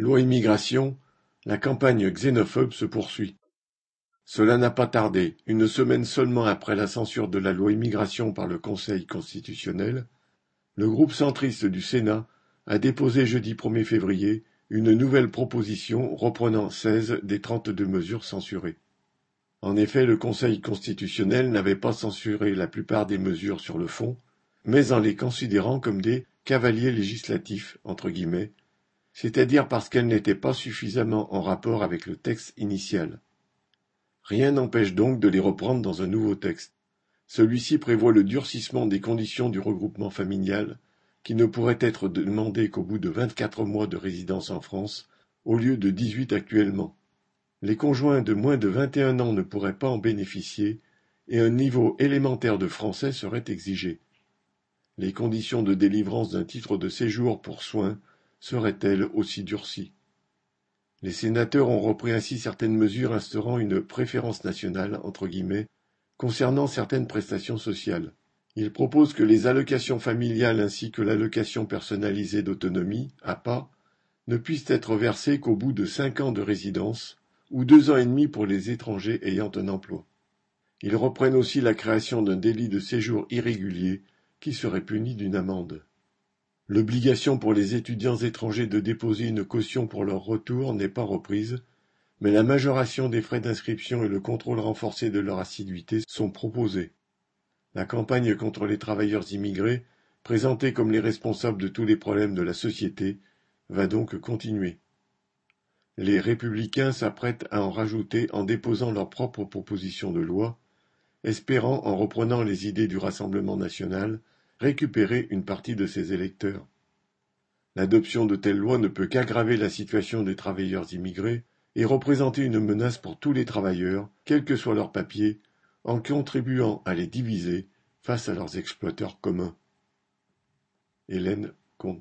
Loi immigration, la campagne xénophobe se poursuit. Cela n'a pas tardé, une semaine seulement après la censure de la loi immigration par le Conseil constitutionnel, le groupe centriste du Sénat a déposé jeudi 1er février une nouvelle proposition reprenant seize des trente-deux mesures censurées. En effet, le Conseil constitutionnel n'avait pas censuré la plupart des mesures sur le fond, mais en les considérant comme des cavaliers législatifs, entre guillemets, c'est-à-dire parce qu'elles n'étaient pas suffisamment en rapport avec le texte initial. Rien n'empêche donc de les reprendre dans un nouveau texte. Celui-ci prévoit le durcissement des conditions du regroupement familial, qui ne pourrait être demandé qu'au bout de vingt-quatre mois de résidence en France, au lieu de dix-huit actuellement. Les conjoints de moins de vingt et un ans ne pourraient pas en bénéficier, et un niveau élémentaire de français serait exigé. Les conditions de délivrance d'un titre de séjour pour soins serait-elle aussi durcie? Les sénateurs ont repris ainsi certaines mesures instaurant une préférence nationale entre guillemets concernant certaines prestations sociales. Ils proposent que les allocations familiales ainsi que l'allocation personnalisée d'autonomie, APA, ne puissent être versées qu'au bout de cinq ans de résidence ou deux ans et demi pour les étrangers ayant un emploi. Ils reprennent aussi la création d'un délit de séjour irrégulier qui serait puni d'une amende. L'obligation pour les étudiants étrangers de déposer une caution pour leur retour n'est pas reprise, mais la majoration des frais d'inscription et le contrôle renforcé de leur assiduité sont proposés. La campagne contre les travailleurs immigrés, présentée comme les responsables de tous les problèmes de la société, va donc continuer. Les républicains s'apprêtent à en rajouter en déposant leur propre proposition de loi, espérant, en reprenant les idées du Rassemblement national, récupérer une partie de ses électeurs. L'adoption de telles lois ne peut qu'aggraver la situation des travailleurs immigrés et représenter une menace pour tous les travailleurs, quel que soit leur papier, en contribuant à les diviser face à leurs exploiteurs communs. Hélène Comte